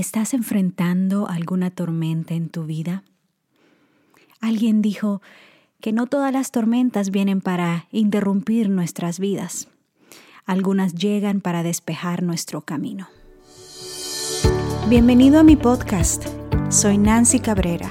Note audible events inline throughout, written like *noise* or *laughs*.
¿Estás enfrentando alguna tormenta en tu vida? Alguien dijo que no todas las tormentas vienen para interrumpir nuestras vidas. Algunas llegan para despejar nuestro camino. Bienvenido a mi podcast. Soy Nancy Cabrera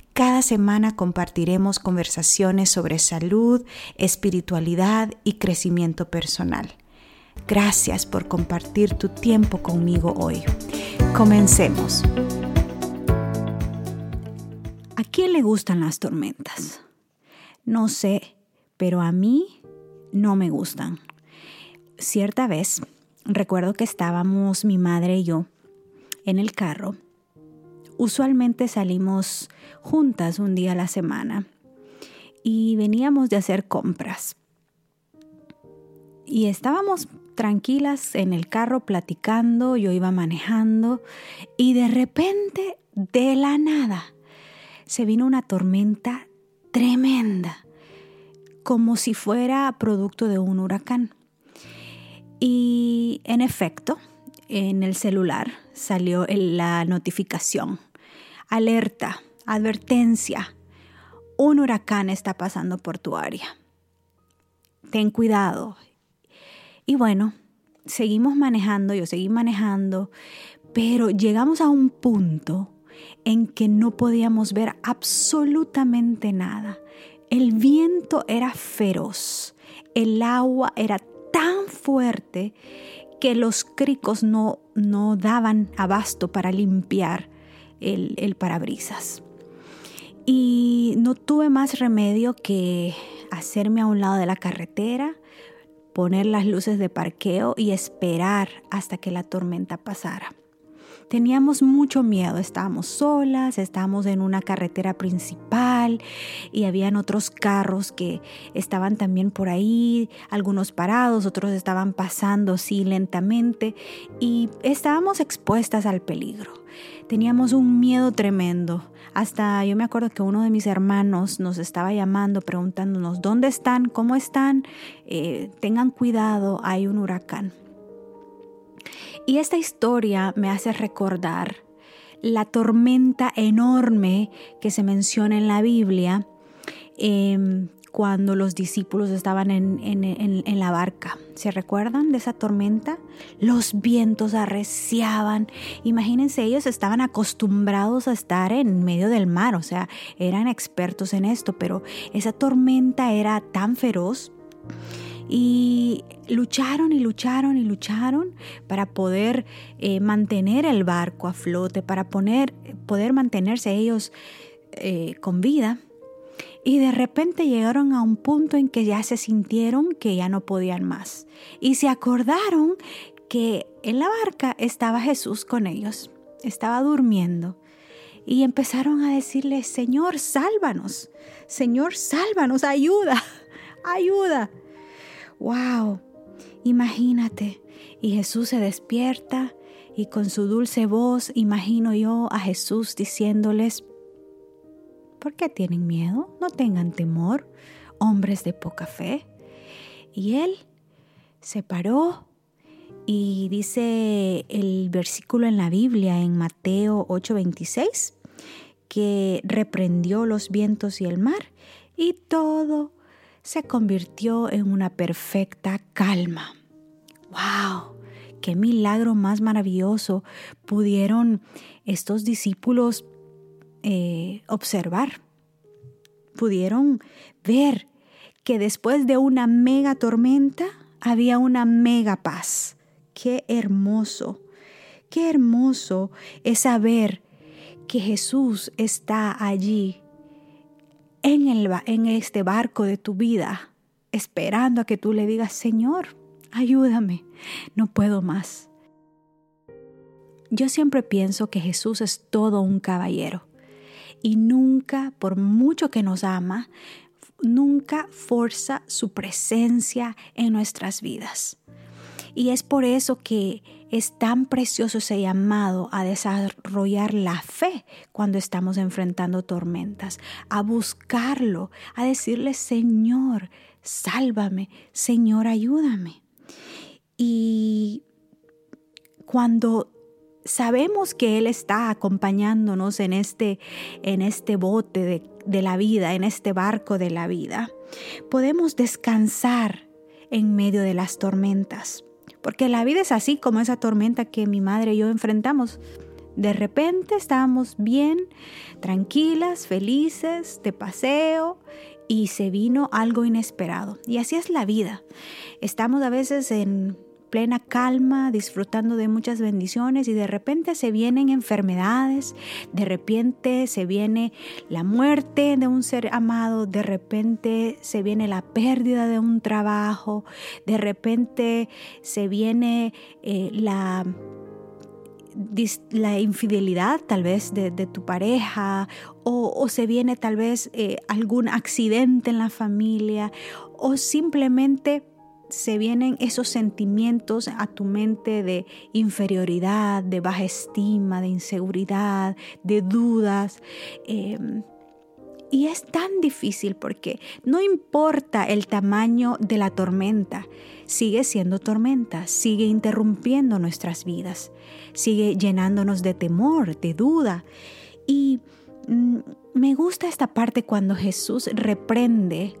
Cada semana compartiremos conversaciones sobre salud, espiritualidad y crecimiento personal. Gracias por compartir tu tiempo conmigo hoy. Comencemos. ¿A quién le gustan las tormentas? No sé, pero a mí no me gustan. Cierta vez, recuerdo que estábamos mi madre y yo en el carro Usualmente salimos juntas un día a la semana y veníamos de hacer compras. Y estábamos tranquilas en el carro platicando, yo iba manejando y de repente, de la nada, se vino una tormenta tremenda, como si fuera producto de un huracán. Y en efecto, en el celular salió la notificación alerta, advertencia, un huracán está pasando por tu área. Ten cuidado. Y bueno, seguimos manejando, yo seguí manejando, pero llegamos a un punto en que no podíamos ver absolutamente nada. El viento era feroz, el agua era tan fuerte que los cricos no, no daban abasto para limpiar el, parabrisas. Y no tuve más remedio que hacerme a un lado de la carretera, poner las luces de parqueo y esperar hasta que la tormenta pasara. Teníamos mucho miedo, estábamos solas, estábamos en una carretera principal y habían otros carros que estaban también por ahí, algunos parados, otros estaban pasando sí lentamente y estábamos expuestas al peligro. Teníamos un miedo tremendo. Hasta yo me acuerdo que uno de mis hermanos nos estaba llamando preguntándonos, ¿dónde están? ¿Cómo están? Eh, tengan cuidado, hay un huracán. Y esta historia me hace recordar la tormenta enorme que se menciona en la Biblia em, cuando los discípulos estaban en, la barca. ¿Se recuerdan de esa tormenta? Los vientos arreciaban. Imagínense, ellos estaban acostumbrados a estar en medio del mar, o sea, eran expertos en esto, pero esa tormenta era tan feroz y lucharon y lucharon y lucharon para poder eh, mantener el barco a flote, para poner, poder mantenerse ellos eh, con vida. Y de repente llegaron a un punto en que ya se sintieron que ya no podían más. Y se acordaron que en la barca estaba Jesús con ellos, estaba durmiendo. Y empezaron a decirle, Señor, sálvanos, Señor, sálvanos, ayuda, *laughs* ayuda wow, imagínate. Y Jesús se despierta y con su dulce voz imagino yo a Jesús diciéndoles, ¿por qué tienen miedo? No tengan temor, hombres de poca fe. Y él se paró y dice el versículo en la Biblia en Mateo 8:26 que reprendió los vientos y el mar y todo se convirtió en una perfecta calma. ¡Wow! ¡Qué milagro más maravilloso pudieron estos discípulos eh, observar! Pudieron ver que después de una mega tormenta había una mega paz. ¡Qué hermoso! ¡Qué hermoso es saber que Jesús está allí en, el, en este barco de tu vida, esperando a que tú le digas, Señor, ayúdame, no puedo más. Yo siempre pienso que Jesús es todo un caballero y nunca, por mucho que nos ama, nunca forza su presencia en nuestras vidas. Y es por eso que es tan precioso ese llamado a desarrollar la fe cuando estamos enfrentando tormentas, a buscarlo, a decirle, Señor, sálvame, Señor, ayúdame. Y cuando sabemos que Él está acompañándonos en este, en este bote de, de la vida, en este barco de la vida, podemos descansar en medio de las tormentas. Porque la vida es así como esa tormenta que mi madre y yo enfrentamos. De repente estábamos bien, tranquilas, felices, de paseo, y se vino algo inesperado. Y así es la vida. Estamos a veces en plena calma, disfrutando de muchas bendiciones y de repente se vienen enfermedades, de repente se viene la muerte de un ser amado, de repente se viene la pérdida de un trabajo, de repente se viene eh, la la infidelidad tal vez de, tu pareja o, se viene tal vez eh, algún accidente en la familia o simplemente se vienen esos sentimientos a tu mente de inferioridad, de baja estima, de inseguridad, de dudas. Em, y es tan difícil porque no importa el tamaño de la tormenta, sigue siendo tormenta, sigue interrumpiendo nuestras vidas, sigue llenándonos de temor, de duda. Y mm, me gusta esta parte cuando Jesús reprende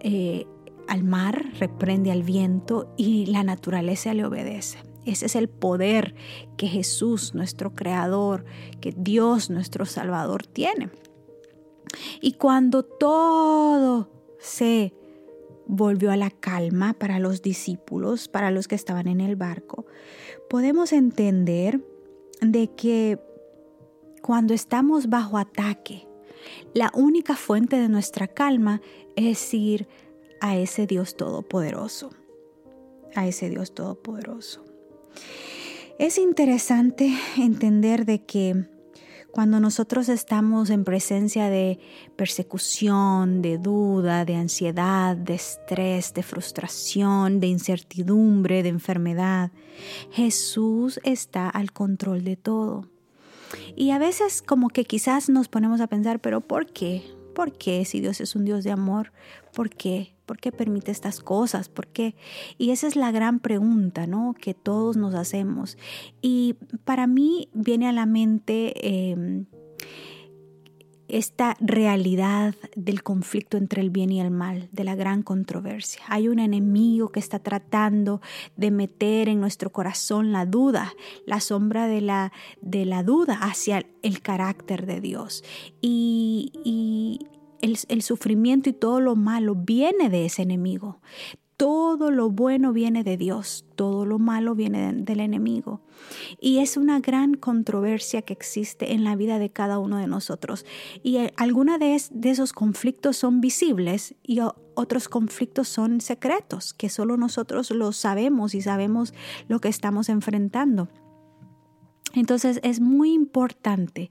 eh, al mar, reprende al viento y la naturaleza le obedece. Ese es el poder que Jesús, nuestro Creador, que Dios, nuestro Salvador, tiene. Y cuando todo se volvió a la calma para los discípulos, para los que estaban en el barco, podemos entender de que cuando estamos bajo ataque, la única fuente de nuestra calma es ir a ese Dios todopoderoso, a ese Dios todopoderoso. Es interesante entender de que cuando nosotros estamos en presencia de persecución, de duda, de ansiedad, de estrés, de frustración, de incertidumbre, de enfermedad, Jesús está al control de todo. Y a veces como que quizás nos ponemos a pensar, pero ¿por qué? ¿Por qué si Dios es un Dios de amor? ¿Por qué? ¿Por qué permite estas cosas? ¿Por qué? Y esa es la gran pregunta, ¿no? Que todos nos hacemos. Y para mí viene a la mente em, esta realidad del conflicto entre el bien y el mal, de la gran controversia. Hay un enemigo que está tratando de meter en nuestro corazón la duda, la sombra de la, de la duda hacia el carácter de Dios. Y, y el, el, sufrimiento y todo lo malo viene de ese enemigo. Todo lo bueno viene de Dios, todo lo malo viene del enemigo. Y es una gran controversia que existe en la vida de cada uno de nosotros. Y eh, algunos de, de esos conflictos son visibles y otros conflictos son secretos, que solo nosotros lo sabemos y sabemos lo que estamos enfrentando. Entonces es muy importante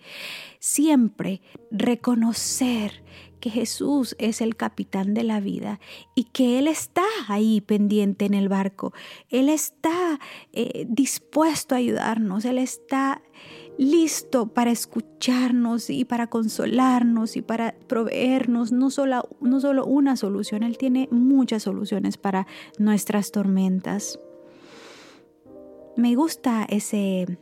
siempre reconocer que Jesús es el capitán de la vida y que Él está ahí pendiente en el barco. Él está eh, dispuesto a ayudarnos. Él está listo para escucharnos y para consolarnos y para proveernos no solo, no solo una solución, Él tiene muchas soluciones para nuestras tormentas. Me gusta ese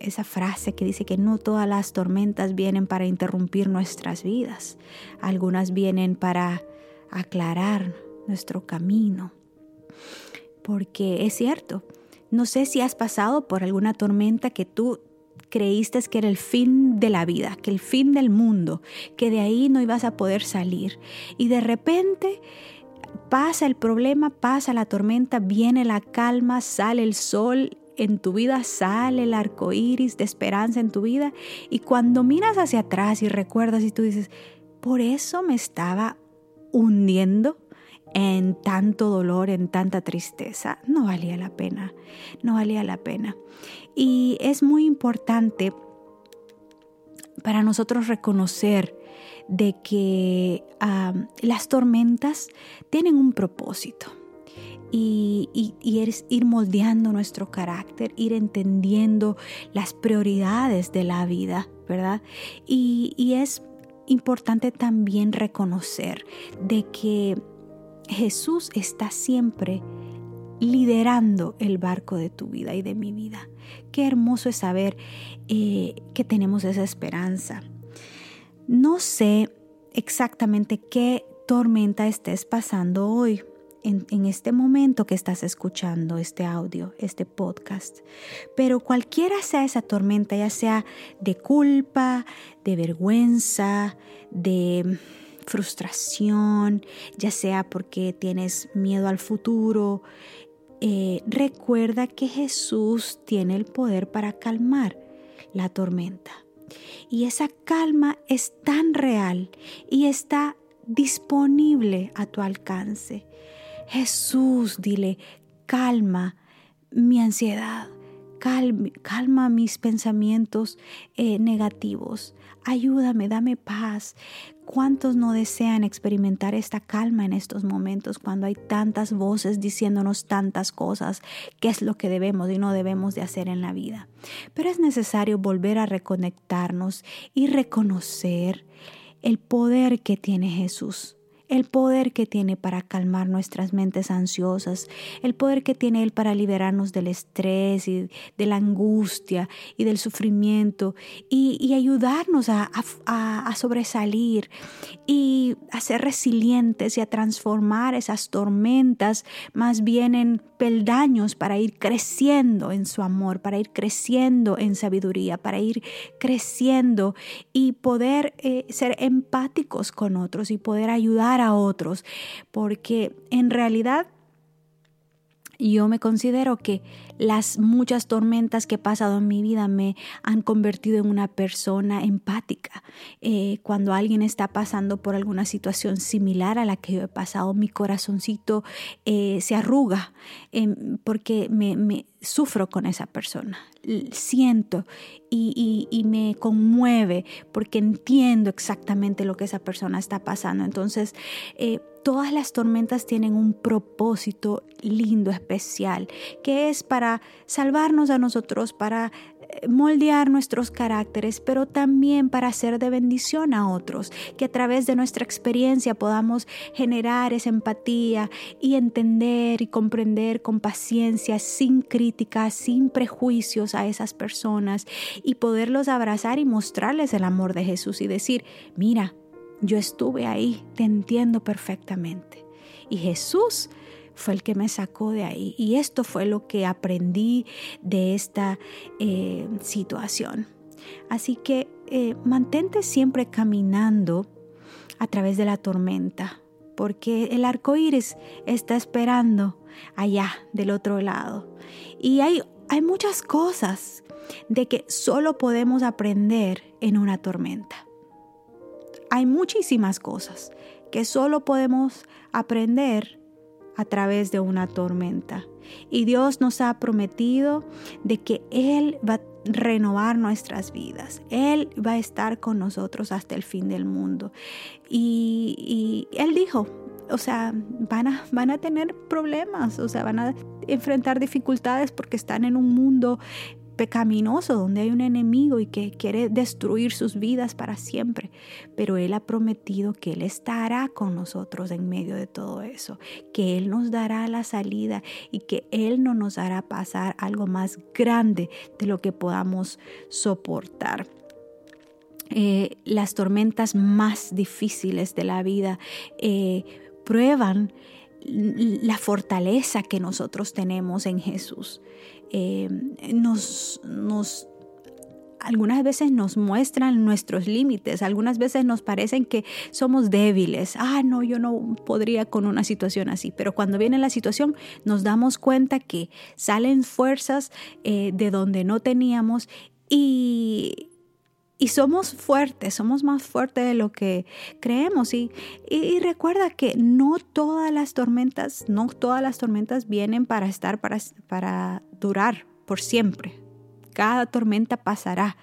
esa frase que dice que no todas las tormentas vienen para interrumpir nuestras vidas, algunas vienen para aclarar nuestro camino. Porque es cierto, no sé si has pasado por alguna tormenta que tú creíste que era el fin de la vida, que el fin del mundo, que de ahí no ibas a poder salir. Y de repente pasa el problema, pasa la tormenta, viene la calma, sale el sol en tu vida sale el arco iris de esperanza en tu vida. Y cuando miras hacia atrás y recuerdas y tú dices, por eso me estaba hundiendo en tanto dolor, en tanta tristeza, no valía la pena, no valía la pena. Y es muy importante para nosotros reconocer de que las tormentas tienen un propósito. Y, es ir moldeando nuestro carácter, ir entendiendo las prioridades de la vida, ¿verdad? Y, y es importante también reconocer de que Jesús está siempre liderando el barco de tu vida y de mi vida. Qué hermoso es saber eh, que tenemos esa esperanza. No sé exactamente qué tormenta estés pasando hoy. En, este momento que estás escuchando este audio, este podcast. Pero cualquiera sea esa tormenta, ya sea de culpa, de vergüenza, de frustración, ya sea porque tienes miedo al futuro, eh, recuerda que Jesús tiene el poder para calmar la tormenta. Y esa calma es tan real y está disponible a tu alcance. Jesús, dile, calma mi ansiedad, calma, mis pensamientos eh, negativos, ayúdame, dame paz. ¿Cuántos no desean experimentar esta calma en estos momentos cuando hay tantas voces diciéndonos tantas cosas, qué es lo que debemos y no debemos de hacer en la vida? Pero es necesario volver a reconectarnos y reconocer el poder que tiene Jesús el poder que tiene para calmar nuestras mentes ansiosas, el poder que tiene Él para liberarnos del estrés y de la angustia y del sufrimiento y, ayudarnos a, sobresalir y a ser resilientes y a transformar esas tormentas más bien en peldaños para ir creciendo en su amor, para ir creciendo en sabiduría, para ir creciendo y poder eh, ser empáticos con otros y poder ayudar a otros, porque en realidad yo me considero que las muchas tormentas que he pasado en mi vida me han convertido en una persona empática. Eh, cuando alguien está pasando por alguna situación similar a la que yo he pasado, mi corazoncito eh, se arruga em, porque me, sufro con esa persona. Siento y, me conmueve porque entiendo exactamente lo que esa persona está pasando. Entonces, eh, todas las tormentas tienen un propósito lindo, especial, que es para salvarnos a nosotros, para eh, moldear nuestros caracteres, pero también para ser de bendición a otros, que a través de nuestra experiencia podamos generar esa empatía y entender y comprender con paciencia, sin críticas, sin prejuicios a esas personas y poderlos abrazar y mostrarles el amor de Jesús y decir, mira, yo estuve ahí, te entiendo perfectamente. Y Jesús fue el que me sacó de ahí. Y esto fue lo que aprendí de esta eh, situación. Así que eh, mantente siempre caminando a través de la tormenta, porque el arco iris está esperando allá del otro lado. Y hay, hay muchas cosas de que solo podemos aprender en una tormenta. Hay muchísimas cosas que solo podemos aprender a través de una tormenta. Y Dios nos ha prometido de que Él va a renovar nuestras vidas. Él va a estar con nosotros hasta el fin del mundo. Y, Él dijo, o sea, van a, van a tener problemas, o sea, van a enfrentar dificultades porque están en un mundo pecaminoso, donde hay un enemigo y que quiere destruir sus vidas para siempre. Pero Él ha prometido que Él estará con nosotros en medio de todo eso, que Él nos dará la salida y que Él no nos hará pasar algo más grande de lo que podamos soportar. Eh, las tormentas más difíciles de la vida eh, prueban la fortaleza que nosotros tenemos en Jesús. Eh, nos, nos algunas veces nos muestran nuestros límites, algunas veces nos parecen que somos débiles. Ah, no, yo no podría con una situación así. Pero cuando viene la situación nos damos cuenta que salen fuerzas eh, de donde no teníamos y, y somos fuertes, somos más fuertes de lo que creemos. Y, y, recuerda que no todas las tormentas, no todas las tormentas vienen para estar, para, para durar por siempre. Cada tormenta pasará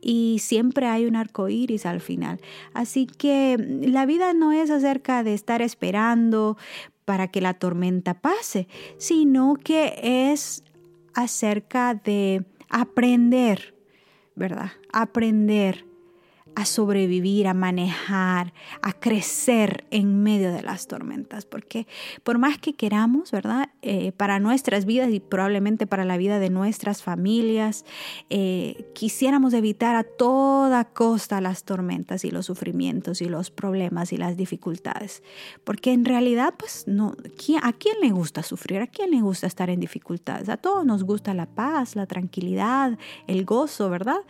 y siempre hay un arco iris al final. Así que la vida no es acerca de estar esperando para que la tormenta pase, sino que es acerca de aprender, ¿verdad? Aprender a sobrevivir, a manejar, a crecer en medio de las tormentas. Porque por más que queramos, ¿verdad? Eh, para nuestras vidas y probablemente para la vida de nuestras familias, eh, quisiéramos evitar a toda costa las tormentas y los sufrimientos y los problemas y las dificultades. Porque en realidad, pues, no, ¿a quién le gusta sufrir? ¿A quién le gusta estar en dificultades? A todos nos gusta la paz, la tranquilidad, el gozo, ¿verdad?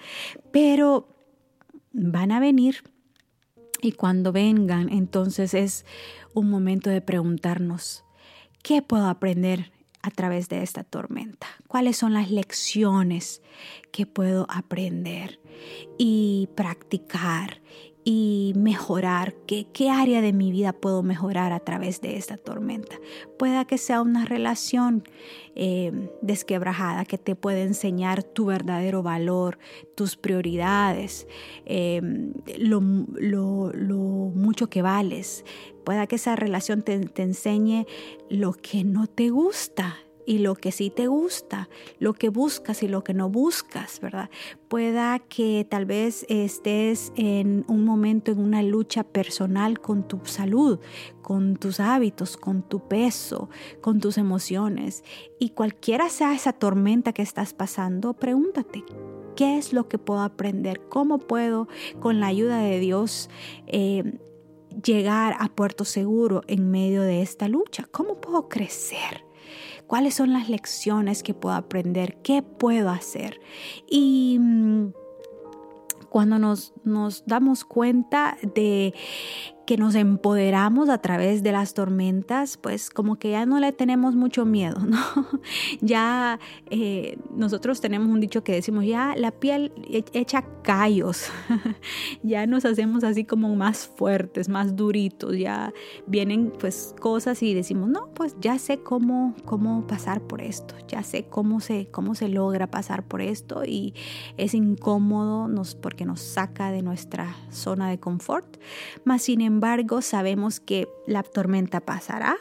Pero van a venir y cuando vengan, entonces es un momento de preguntarnos, ¿qué puedo aprender a través de esta tormenta? ¿Cuáles son las lecciones que puedo aprender y practicar y mejorar, ¿Qué, qué área de mi vida puedo mejorar a través de esta tormenta. Pueda que sea una relación eh, desquebrajada que te puede enseñar tu verdadero valor, tus prioridades, eh, lo, mucho que vales. Pueda que esa relación te enseñe lo que no te gusta y lo que sí te gusta, lo que buscas y lo que no buscas, ¿verdad? Pueda que tal vez estés en un momento en una lucha personal con tu salud, con tus hábitos, con tu peso, con tus emociones. Y cualquiera sea esa tormenta que estás pasando, pregúntate, ¿qué es lo que puedo aprender? ¿Cómo puedo, con la ayuda de Dios, eh, llegar a puerto seguro en medio de esta lucha? ¿Cómo puedo crecer? Cuáles son las lecciones que puedo aprender, qué puedo hacer. Y mm, cuando nos, nos damos cuenta de que nos empoderamos a través de las tormentas, pues como que ya no le tenemos mucho miedo, *laughs* ¿no? ya eh, nosotros tenemos un dicho que decimos, ya la piel echa callos, *laughs* ya nos hacemos así como más fuertes, más duritos, ya vienen pues cosas y decimos, no, pues ya sé cómo, cómo pasar por esto, ya sé cómo se, cómo se logra pasar por esto y es incómodo nos, porque nos saca de nuestra zona de confort, más sin embargo, embargo, sabemos que la tormenta pasará,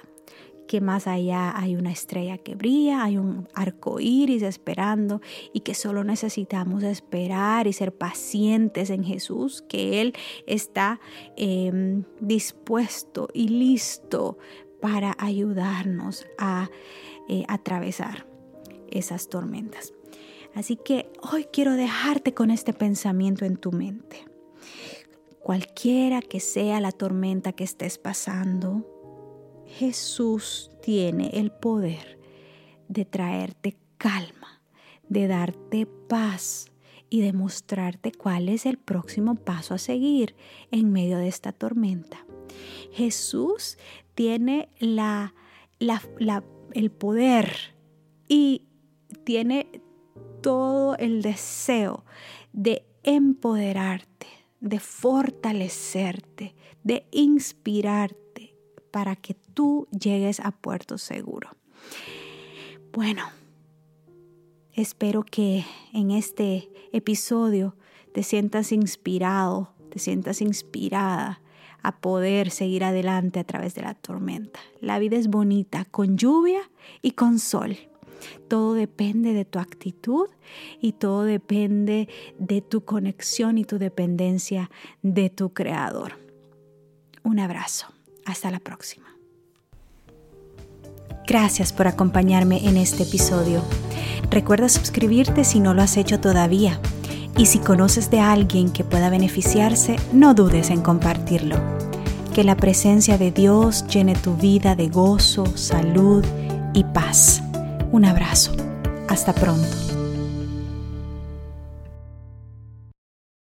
que más allá hay una estrella que brilla, hay un arco iris esperando y que solo necesitamos esperar y ser pacientes en Jesús, que Él está em, dispuesto y listo para ayudarnos a eh, atravesar esas tormentas. Así que hoy quiero dejarte con este pensamiento en tu mente. Cualquiera que sea la tormenta que estés pasando, Jesús tiene el poder de traerte calma, de darte paz y de mostrarte cuál es el próximo paso a seguir en medio de esta tormenta. Jesús tiene la, el poder y tiene todo el deseo de empoderarte de fortalecerte, de inspirarte para que tú llegues a puerto seguro. Bueno, espero que en este episodio te sientas inspirado, te sientas inspirada a poder seguir adelante a través de la tormenta. La vida es bonita con lluvia y con sol. Todo depende de tu actitud y todo depende de tu conexión y tu dependencia de tu creador. Un abrazo. Hasta la próxima. Gracias por acompañarme en este episodio. Recuerda suscribirte si no lo has hecho todavía. Y si conoces de alguien que pueda beneficiarse, no dudes en compartirlo. Que la presencia de Dios llene tu vida de gozo, salud y paz. Un abrazo. Hasta pronto.